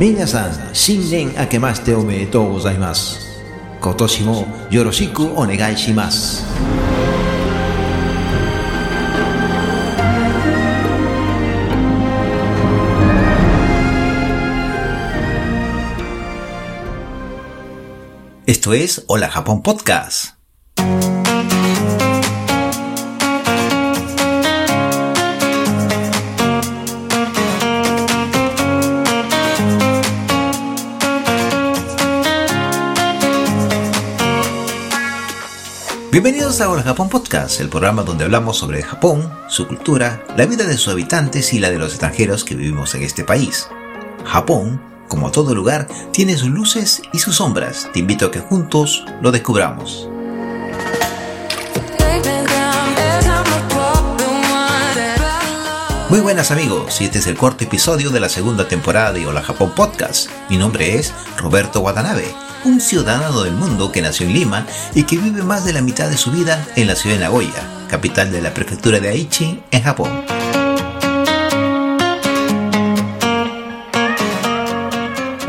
皆さん、新年明けましておめでとうございます。今年もよろしくお願いします。Esto es Hola Japón Podcast. Bienvenidos a Hola Japón Podcast, el programa donde hablamos sobre Japón, su cultura, la vida de sus habitantes y la de los extranjeros que vivimos en este país. Japón, como todo lugar, tiene sus luces y sus sombras. Te invito a que juntos lo descubramos. Muy buenas amigos, este es el cuarto episodio de la segunda temporada de Hola Japón Podcast. Mi nombre es Roberto Watanabe, un ciudadano del mundo que nació en Lima y que vive más de la mitad de su vida en la ciudad de Nagoya, capital de la prefectura de Aichi, en Japón.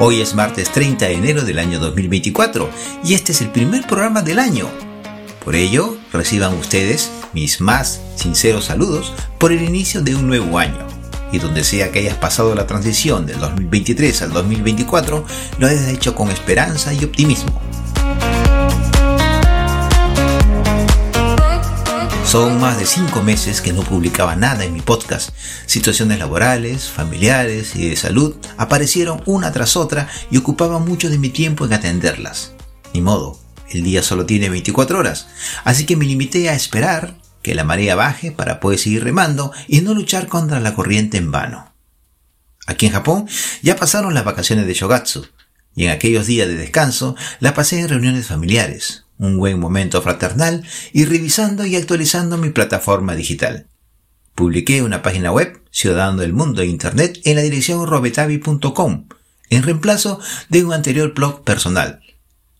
Hoy es martes 30 de enero del año 2024 y este es el primer programa del año. Por ello, reciban ustedes mis más sinceros saludos por el inicio de un nuevo año. Y donde sea que hayas pasado la transición del 2023 al 2024, lo hayas hecho con esperanza y optimismo. Son más de 5 meses que no publicaba nada en mi podcast. Situaciones laborales, familiares y de salud aparecieron una tras otra y ocupaban mucho de mi tiempo en atenderlas. Ni modo, el día solo tiene 24 horas, así que me limité a esperar que la marea baje para poder seguir remando y no luchar contra la corriente en vano. Aquí en Japón ya pasaron las vacaciones de Shogatsu, y en aquellos días de descanso la pasé en reuniones familiares, un buen momento fraternal y revisando y actualizando mi plataforma digital. Publiqué una página web, Ciudadano del Mundo e Internet, en la dirección robetavi.com, en reemplazo de un anterior blog personal.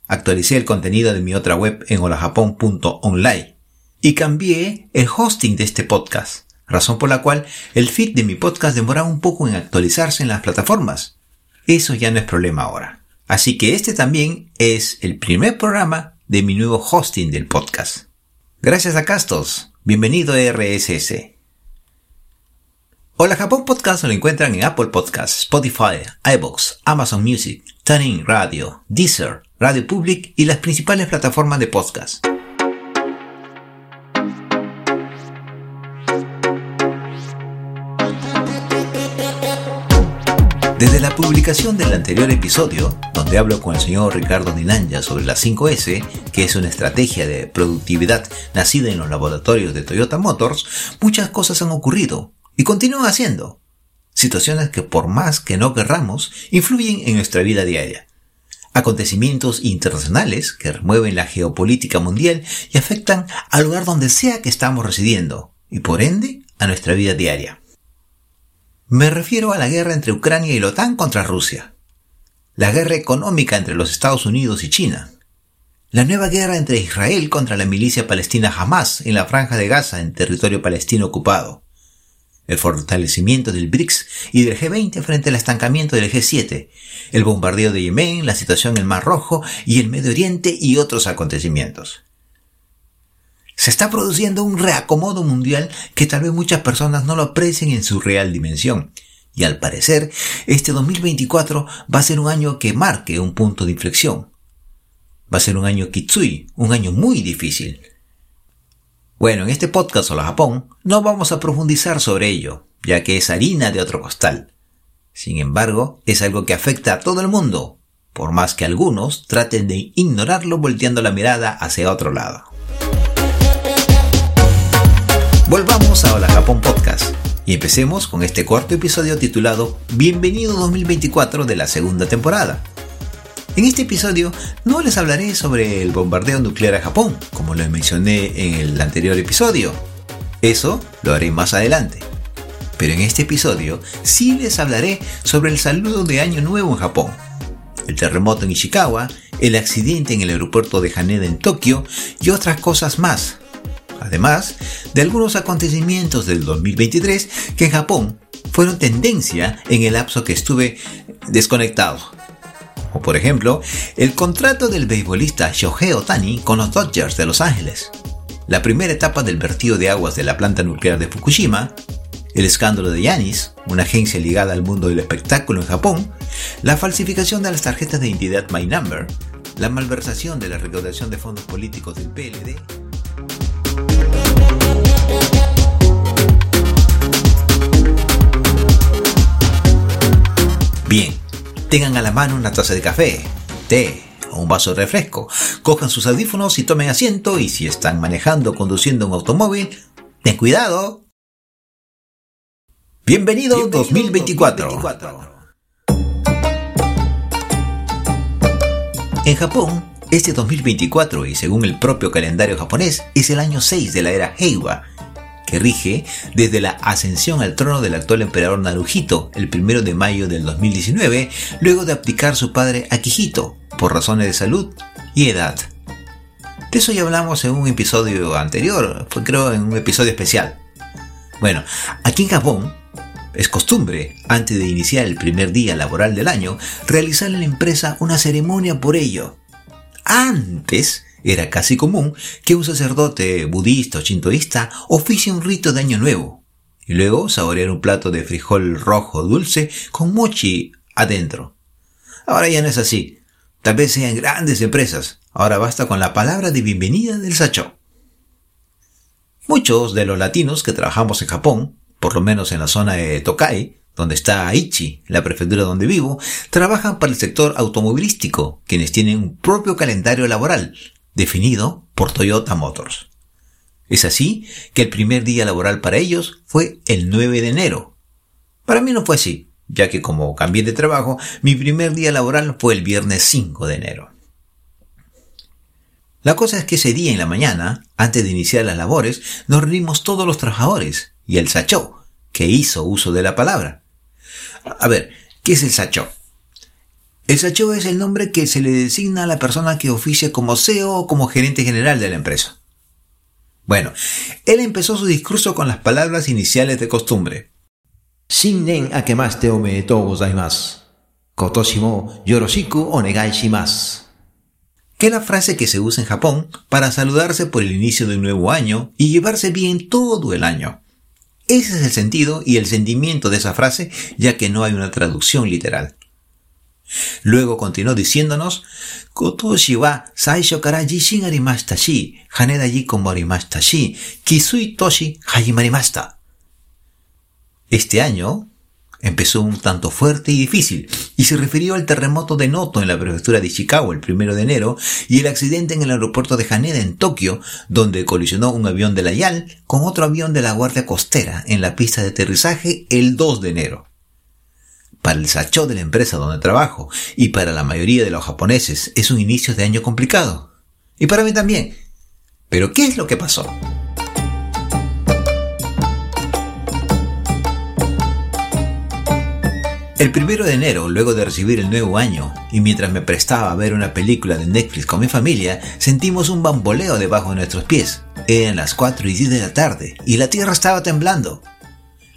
Actualicé el contenido de mi otra web en holajapón.online y cambié el hosting de este podcast, razón por la cual el feed de mi podcast demoraba un poco en actualizarse en las plataformas. Eso ya no es problema ahora. Así que este también es el primer programa de mi nuevo hosting del podcast. Gracias a Castos. Bienvenido a RSS. Hola Japón Podcast lo encuentran en Apple Podcasts, Spotify, iBox, Amazon Music, TuneIn Radio, Deezer, Radio Public y las principales plataformas de podcast. Desde la publicación del anterior episodio, donde hablo con el señor Ricardo Dinanja sobre la 5S, que es una estrategia de productividad nacida en los laboratorios de Toyota Motors, muchas cosas han ocurrido y continúan haciendo. Situaciones que por más que no querramos, influyen en nuestra vida diaria. Acontecimientos internacionales que remueven la geopolítica mundial y afectan al lugar donde sea que estamos residiendo, y por ende a nuestra vida diaria. Me refiero a la guerra entre Ucrania y la OTAN contra Rusia, la guerra económica entre los Estados Unidos y China, la nueva guerra entre Israel contra la milicia palestina Hamas en la franja de Gaza en territorio palestino ocupado, el fortalecimiento del BRICS y del G20 frente al estancamiento del G7, el bombardeo de Yemen, la situación en el Mar Rojo y el Medio Oriente y otros acontecimientos. Se está produciendo un reacomodo mundial que tal vez muchas personas no lo aprecien en su real dimensión. Y al parecer, este 2024 va a ser un año que marque un punto de inflexión. Va a ser un año kitsui, un año muy difícil. Bueno, en este podcast Hola Japón no vamos a profundizar sobre ello, ya que es harina de otro costal. Sin embargo, es algo que afecta a todo el mundo, por más que algunos traten de ignorarlo volteando la mirada hacia otro lado. Volvamos a Hola Japón Podcast y empecemos con este cuarto episodio titulado Bienvenido 2024 de la segunda temporada. En este episodio no les hablaré sobre el bombardeo nuclear a Japón, como lo mencioné en el anterior episodio. Eso lo haré más adelante. Pero en este episodio sí les hablaré sobre el saludo de Año Nuevo en Japón, el terremoto en Ishikawa, el accidente en el aeropuerto de Haneda en Tokio y otras cosas más. Además de algunos acontecimientos del 2023 que en Japón fueron tendencia en el lapso que estuve desconectado. O por ejemplo, el contrato del beisbolista Shohei Otani con los Dodgers de Los Ángeles, la primera etapa del vertido de aguas de la planta nuclear de Fukushima, el escándalo de Yanis, una agencia ligada al mundo del espectáculo en Japón, la falsificación de las tarjetas de identidad My Number, la malversación de la recaudación de fondos políticos del PLD. Bien, tengan a la mano una taza de café, té o un vaso de refresco, cojan sus audífonos y tomen asiento y si están manejando o conduciendo un automóvil, ten cuidado. Bienvenido, 2024. En Japón, este 2024 y según el propio calendario japonés es el año 6 de la era Heiwa, que rige desde la ascensión al trono del actual emperador Naruhito el 1 de mayo del 2019, luego de abdicar su padre Akihito por razones de salud y edad. De eso ya hablamos en un episodio anterior, creo en un episodio especial. Bueno, aquí en Japón es costumbre, antes de iniciar el primer día laboral del año, realizar en la empresa una ceremonia por ello. Antes era casi común que un sacerdote budista o chintoísta oficie un rito de año nuevo y luego saborear un plato de frijol rojo dulce con mochi adentro. Ahora ya no es así. Tal vez sean grandes empresas. Ahora basta con la palabra de bienvenida del sacho. Muchos de los latinos que trabajamos en Japón por lo menos en la zona de Tokai, donde está Aichi, la prefectura donde vivo, trabajan para el sector automovilístico, quienes tienen un propio calendario laboral, definido por Toyota Motors. Es así que el primer día laboral para ellos fue el 9 de enero. Para mí no fue así, ya que como cambié de trabajo, mi primer día laboral fue el viernes 5 de enero. La cosa es que ese día en la mañana, antes de iniciar las labores, nos reunimos todos los trabajadores y el sachó, que hizo uso de la palabra. A ver, ¿qué es el sachó? El sachó es el nombre que se le designa a la persona que oficia como CEO o como gerente general de la empresa. Bueno, él empezó su discurso con las palabras iniciales de costumbre. Shinnen akemaste omedetou gozaimasu. Kotoshimo yoroshiku onegai shimasu. Que es la frase que se usa en Japón para saludarse por el inicio de un nuevo año y llevarse bien todo el año. Ese es el sentido y el sentimiento de esa frase, ya que no hay una traducción literal. Luego continuó diciéndonos, Kotoshi wa saisho kara jishin arimashita shi, haneda como arimashita shi, kisui toshi hajimarimashita. Este año, empezó un tanto fuerte y difícil, y se refirió al terremoto de Noto en la prefectura de Ishikawa el primero de enero y el accidente en el aeropuerto de Haneda en Tokio, donde colisionó un avión de la YAL con otro avión de la Guardia Costera en la pista de aterrizaje el 2 de enero. Para el sacho de la empresa donde trabajo y para la mayoría de los japoneses es un inicio de año complicado. Y para mí también. Pero ¿qué es lo que pasó? El primero de enero, luego de recibir el nuevo año, y mientras me prestaba a ver una película de Netflix con mi familia, sentimos un bamboleo debajo de nuestros pies. Eran las 4 y 10 de la tarde, y la tierra estaba temblando.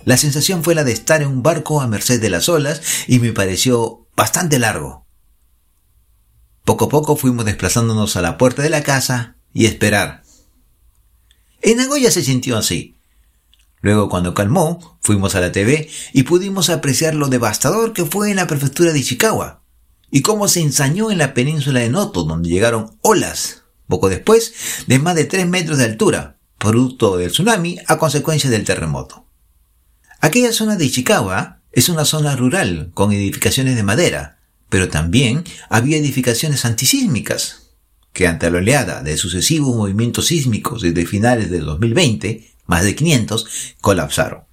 La sensación fue la de estar en un barco a merced de las olas, y me pareció bastante largo. Poco a poco fuimos desplazándonos a la puerta de la casa y esperar. En Nagoya se sintió así. Luego, cuando calmó, fuimos a la TV y pudimos apreciar lo devastador que fue en la prefectura de Ishikawa y cómo se ensañó en la península de Noto, donde llegaron olas, poco después, de más de 3 metros de altura, producto del tsunami a consecuencia del terremoto. Aquella zona de Ishikawa es una zona rural con edificaciones de madera, pero también había edificaciones antisísmicas, que ante la oleada de sucesivos movimientos sísmicos desde finales del 2020, más de 500, colapsaron.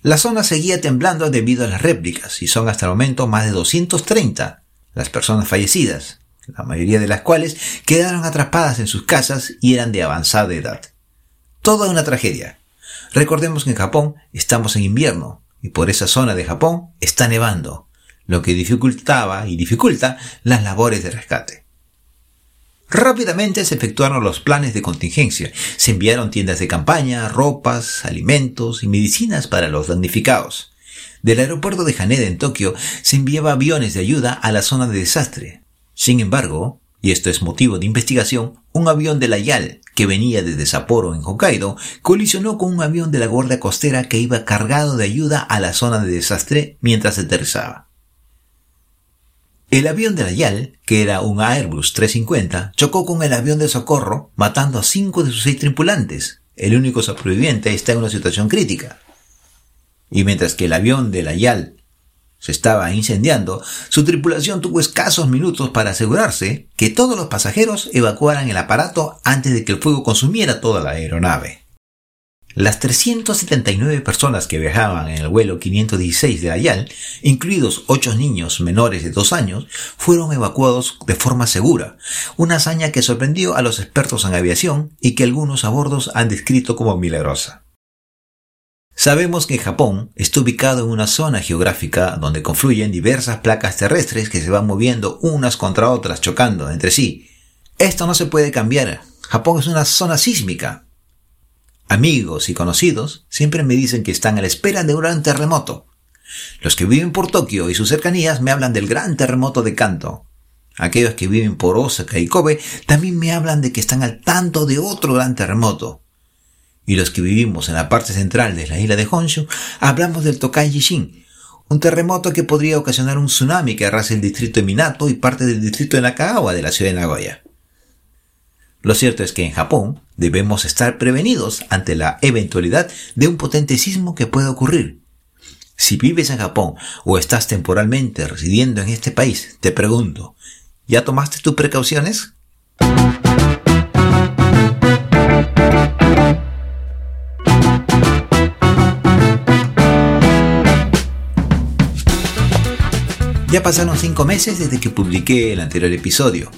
La zona seguía temblando debido a las réplicas y son hasta el momento más de 230 las personas fallecidas, la mayoría de las cuales quedaron atrapadas en sus casas y eran de avanzada edad. Toda una tragedia. Recordemos que en Japón estamos en invierno y por esa zona de Japón está nevando, lo que dificultaba y dificulta las labores de rescate. Rápidamente se efectuaron los planes de contingencia. Se enviaron tiendas de campaña, ropas, alimentos y medicinas para los damnificados. del aeropuerto de Haneda en Tokio se enviaba aviones de ayuda a la zona de desastre. Sin embargo, y esto es motivo de investigación, un avión de la YAL que venía desde Sapporo en Hokkaido colisionó con un avión de la Guardia Costera que iba cargado de ayuda a la zona de desastre mientras aterrizaba. El avión de la YAL, que era un Airbus 350, chocó con el avión de socorro, matando a cinco de sus seis tripulantes. El único sobreviviente está en una situación crítica. Y mientras que el avión de la YAL se estaba incendiando, su tripulación tuvo escasos minutos para asegurarse que todos los pasajeros evacuaran el aparato antes de que el fuego consumiera toda la aeronave. Las 379 personas que viajaban en el vuelo 516 de Ayal, incluidos 8 niños menores de 2 años, fueron evacuados de forma segura, una hazaña que sorprendió a los expertos en aviación y que algunos a bordos han descrito como milagrosa. Sabemos que Japón está ubicado en una zona geográfica donde confluyen diversas placas terrestres que se van moviendo unas contra otras, chocando entre sí. Esto no se puede cambiar. Japón es una zona sísmica. Amigos y conocidos siempre me dicen que están a la espera de un gran terremoto. Los que viven por Tokio y sus cercanías me hablan del gran terremoto de Kanto. Aquellos que viven por Osaka y Kobe también me hablan de que están al tanto de otro gran terremoto y los que vivimos en la parte central de la isla de Honshu, hablamos del Tokai Jishin, un terremoto que podría ocasionar un tsunami que arrase el distrito de Minato y parte del distrito de Nakagawa de la ciudad de Nagoya. Lo cierto es que en Japón debemos estar prevenidos ante la eventualidad de un potente sismo que puede ocurrir. Si vives en Japón o estás temporalmente residiendo en este país, te pregunto, ¿ya tomaste tus precauciones? Ya pasaron cinco meses desde que publiqué el anterior episodio,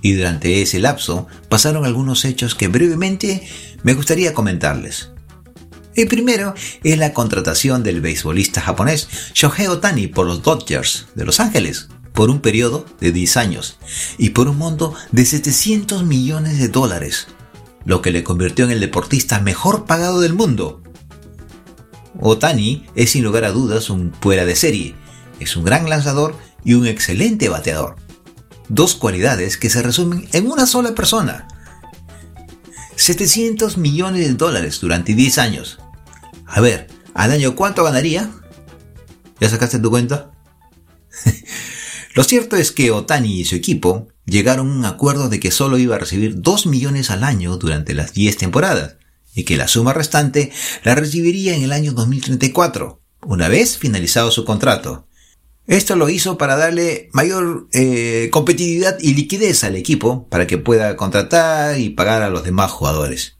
y durante ese lapso pasaron algunos hechos que brevemente me gustaría comentarles. El primero es la contratación del beisbolista japonés Shohei Otani por los Dodgers de Los Ángeles por un periodo de 10 años y por un monto de 700 millones de dólares, lo que le convirtió en el deportista mejor pagado del mundo. Otani es sin lugar a dudas un fuera de serie, es un gran lanzador y un excelente bateador. Dos cualidades que se resumen en una sola persona. 700 millones de dólares durante 10 años. A ver, ¿al año cuánto ganaría? ¿Ya sacaste tu cuenta? Lo cierto es que Otani y su equipo llegaron a un acuerdo de que solo iba a recibir 2 millones al año durante las 10 temporadas y que la suma restante la recibiría en el año 2034, una vez finalizado su contrato. Esto lo hizo para darle mayor eh, competitividad y liquidez al equipo para que pueda contratar y pagar a los demás jugadores.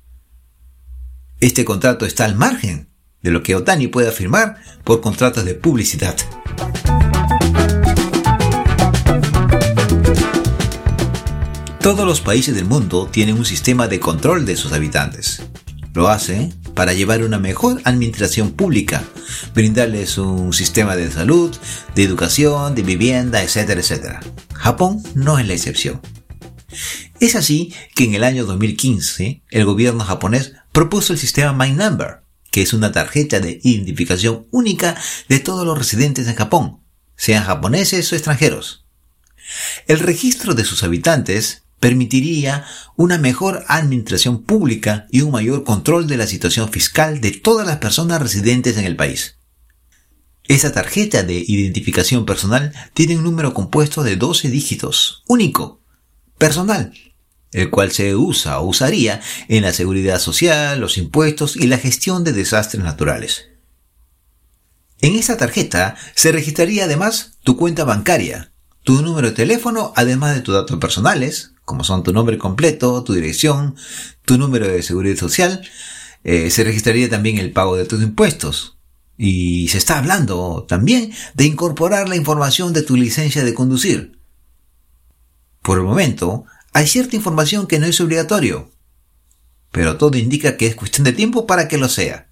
Este contrato está al margen de lo que Otani pueda firmar por contratos de publicidad. Todos los países del mundo tienen un sistema de control de sus habitantes. Lo hace para llevar una mejor administración pública, brindarles un sistema de salud, de educación, de vivienda, etcétera, etcétera. Japón no es la excepción. Es así que en el año 2015 el gobierno japonés propuso el sistema My Number, que es una tarjeta de identificación única de todos los residentes en Japón, sean japoneses o extranjeros. El registro de sus habitantes permitiría una mejor administración pública y un mayor control de la situación fiscal de todas las personas residentes en el país. Esa tarjeta de identificación personal tiene un número compuesto de 12 dígitos, único, personal, el cual se usa o usaría en la seguridad social, los impuestos y la gestión de desastres naturales. En esa tarjeta se registraría además tu cuenta bancaria, tu número de teléfono, además de tus datos personales, como son tu nombre completo, tu dirección, tu número de seguridad social, eh, se registraría también el pago de tus impuestos. Y se está hablando también de incorporar la información de tu licencia de conducir. Por el momento, hay cierta información que no es obligatorio, pero todo indica que es cuestión de tiempo para que lo sea.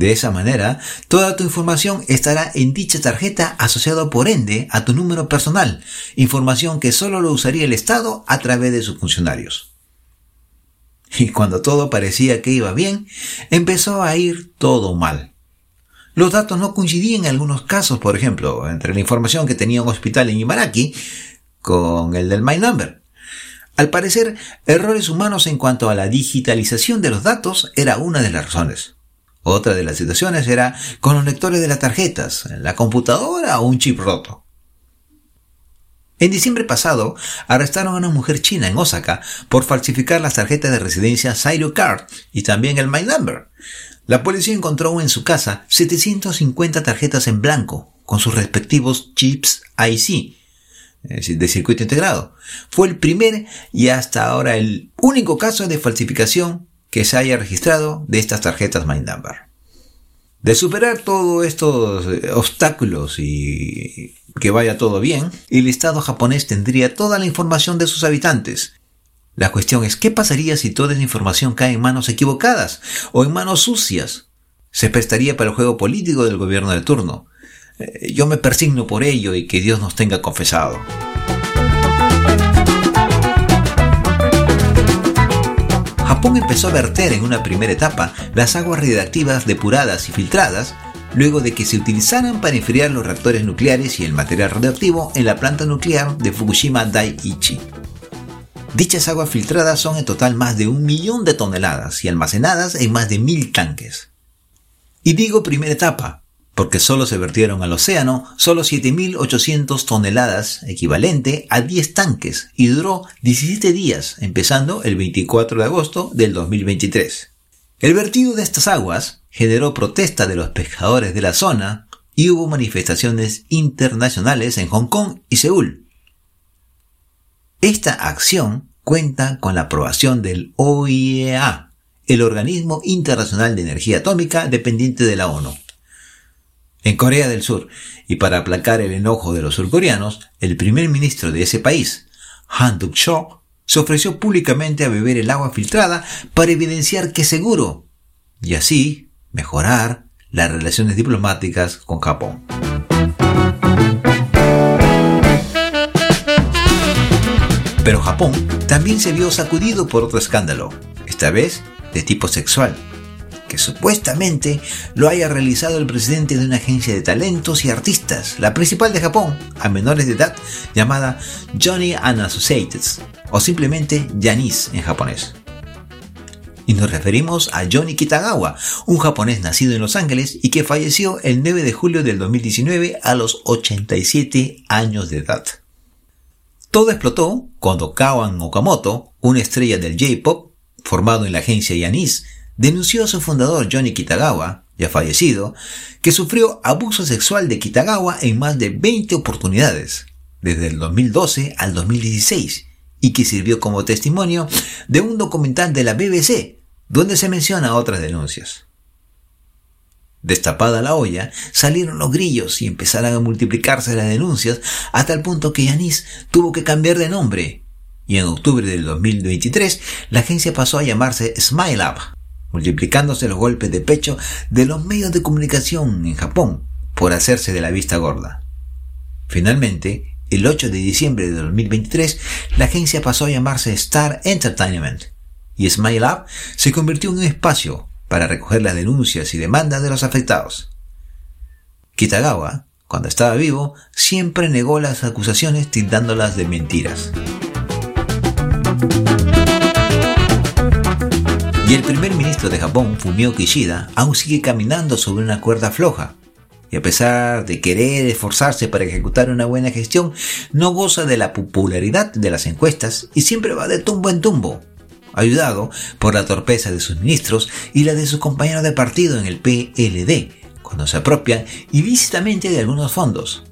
De esa manera, toda tu información estará en dicha tarjeta asociado por ende a tu número personal, información que solo lo usaría el Estado a través de sus funcionarios. Y cuando todo parecía que iba bien, empezó a ir todo mal. los datos no coincidían en algunos casos, por ejemplo, entre la información que tenía un hospital en Ibaraki con el del My Number. Al parecer, errores humanos en cuanto a la digitalización de los datos era una de las razones. Otra de las situaciones era con los lectores de las tarjetas, la computadora o un chip roto. En diciembre pasado, arrestaron a una mujer china en Osaka por falsificar las tarjetas de residencia Sairu Card y también el My Number. La policía encontró en su casa 750 tarjetas en blanco con sus respectivos chips IC de circuito integrado. Fue el primer y hasta ahora el único caso de falsificación que se haya registrado de estas tarjetas My Number. De superar todos estos eh, obstáculos y que vaya todo bien, el Estado japonés tendría toda la información de sus habitantes. La cuestión es, ¿qué pasaría si toda esa información cae en manos equivocadas o en manos sucias? Se prestaría para el juego político del gobierno de turno. Eh, yo me persigno por ello y que Dios nos tenga confesado. Japón empezó a verter en una primera etapa las aguas radiactivas depuradas y filtradas luego de que se utilizaran para enfriar los reactores nucleares y el material radioactivo en la planta nuclear de Fukushima Daiichi. Dichas aguas filtradas son en total más de un millón de toneladas y almacenadas en más de mil tanques. Y digo primera etapa, porque solo se vertieron al océano solo 7.800 toneladas, equivalente a 10 tanques, y duró 17 días, empezando el 24 de agosto del 2023. El vertido de estas aguas generó protesta de los pescadores de la zona y hubo manifestaciones internacionales en Hong Kong y Seúl. Esta acción cuenta con la aprobación del OIEA, el Organismo Internacional de Energía Atómica dependiente de la ONU. En Corea del Sur, y para aplacar el enojo de los surcoreanos, el primer ministro de ese país, Han Duk-seo, se ofreció públicamente a beber el agua filtrada para evidenciar que es seguro, y así mejorar las relaciones diplomáticas con Japón. Pero Japón también se vio sacudido por otro escándalo, esta vez de tipo sexual que supuestamente lo haya realizado el presidente de una agencia de talentos y artistas, la principal de Japón, a menores de edad, llamada Johnny and Associates, o simplemente Yanis en japonés. Y nos referimos a Johnny Kitagawa, un japonés nacido en Los Ángeles y que falleció el 9 de julio del 2019 a los 87 años de edad. Todo explotó cuando Kawan Okamoto, una estrella del J-pop, formado en la agencia Yanis, denunció a su fundador Johnny Kitagawa, ya fallecido, que sufrió abuso sexual de Kitagawa en más de 20 oportunidades, desde el 2012 al 2016, y que sirvió como testimonio de un documental de la BBC, donde se menciona otras denuncias. Destapada la olla, salieron los grillos y empezaron a multiplicarse las denuncias hasta el punto que Yanis tuvo que cambiar de nombre. Y en octubre del 2023, la agencia pasó a llamarse Smile Up multiplicándose los golpes de pecho de los medios de comunicación en Japón por hacerse de la vista gorda. Finalmente, el 8 de diciembre de 2023, la agencia pasó a llamarse Star Entertainment y Smile Up se convirtió en un espacio para recoger las denuncias y demandas de los afectados. Kitagawa, cuando estaba vivo, siempre negó las acusaciones tildándolas de mentiras. Y el primer ministro de Japón, Fumio Kishida, aún sigue caminando sobre una cuerda floja. Y a pesar de querer esforzarse para ejecutar una buena gestión, no goza de la popularidad de las encuestas y siempre va de tumbo en tumbo, ayudado por la torpeza de sus ministros y la de sus compañeros de partido en el PLD, cuando se apropian ilícitamente de algunos fondos.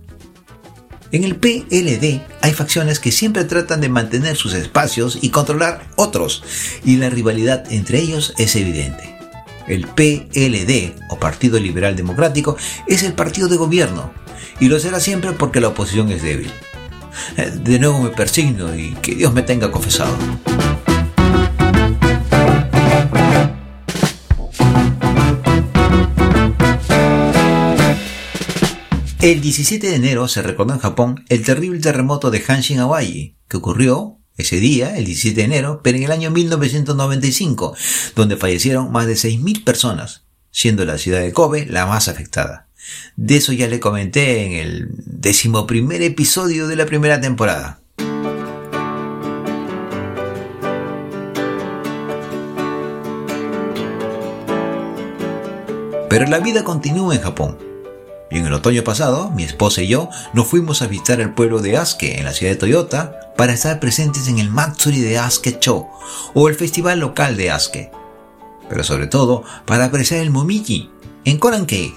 En el PLD hay facciones que siempre tratan de mantener sus espacios y controlar otros, y la rivalidad entre ellos es evidente. El PLD, o Partido Liberal Democrático, es el partido de gobierno, y lo será siempre porque la oposición es débil. Eh, de nuevo me persigno y que Dios me tenga confesado. El 17 de enero se recordó en Japón el terrible terremoto de Hanshin Hawaii, que ocurrió ese día, el 17 de enero, pero en el año 1995, donde fallecieron más de 6.000 personas, siendo la ciudad de Kobe la más afectada. De eso ya le comenté en el decimoprimer episodio de la primera temporada. Pero la vida continúa en Japón. Y en el otoño pasado, mi esposa y yo nos fuimos a visitar el pueblo de Asuke, en la ciudad de Toyota, para estar presentes en el Matsuri de Asuke Cho, o el festival local de Asuke. Pero sobre todo, para apreciar el Momiji, en Korankei,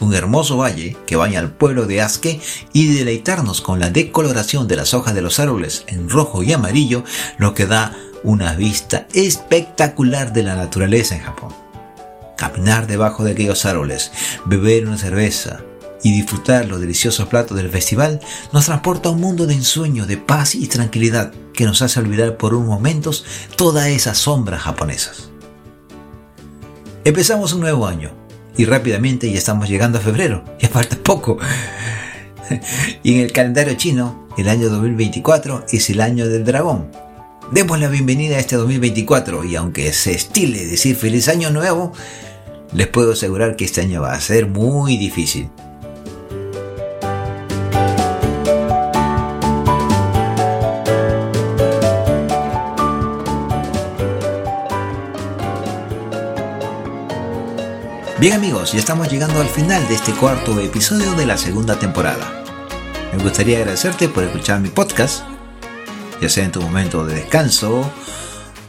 un hermoso valle que baña al pueblo de Asuke y deleitarnos con la decoloración de las hojas de los árboles en rojo y amarillo, lo que da una vista espectacular de la naturaleza en Japón caminar debajo de aquellos árboles, beber una cerveza y disfrutar los deliciosos platos del festival nos transporta a un mundo de ensueño, de paz y tranquilidad que nos hace olvidar por unos momentos todas esas sombras japonesas. Empezamos un nuevo año y rápidamente ya estamos llegando a febrero, ya falta poco. y en el calendario chino, el año 2024 es el año del dragón, Demos la bienvenida a este 2024 y aunque se estile decir feliz año nuevo, les puedo asegurar que este año va a ser muy difícil. Bien amigos, ya estamos llegando al final de este cuarto episodio de la segunda temporada. Me gustaría agradecerte por escuchar mi podcast ya sea en tu momento de descanso,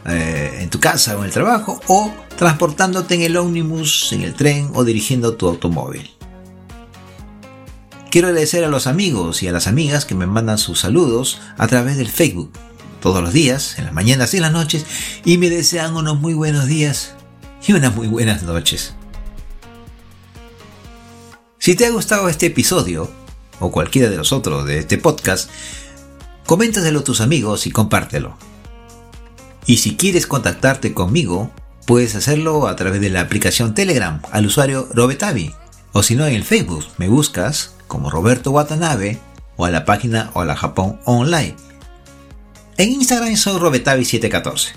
eh, en tu casa o en el trabajo, o transportándote en el ómnibus, en el tren o dirigiendo tu automóvil. Quiero agradecer a los amigos y a las amigas que me mandan sus saludos a través del Facebook todos los días, en las mañanas y en las noches, y me desean unos muy buenos días y unas muy buenas noches. Si te ha gustado este episodio, o cualquiera de los otros de este podcast, coméntaselo a tus amigos y compártelo. Y si quieres contactarte conmigo, puedes hacerlo a través de la aplicación Telegram al usuario Robetavi. O si no, en Facebook me buscas como Roberto Watanabe o a la página Hola Japón Online. En Instagram soy Robetavi714.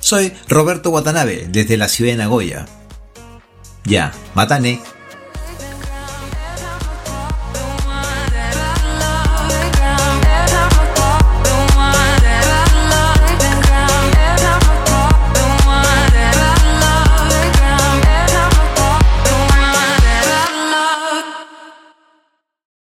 Soy Roberto Watanabe desde la ciudad de Nagoya. Ya, matane.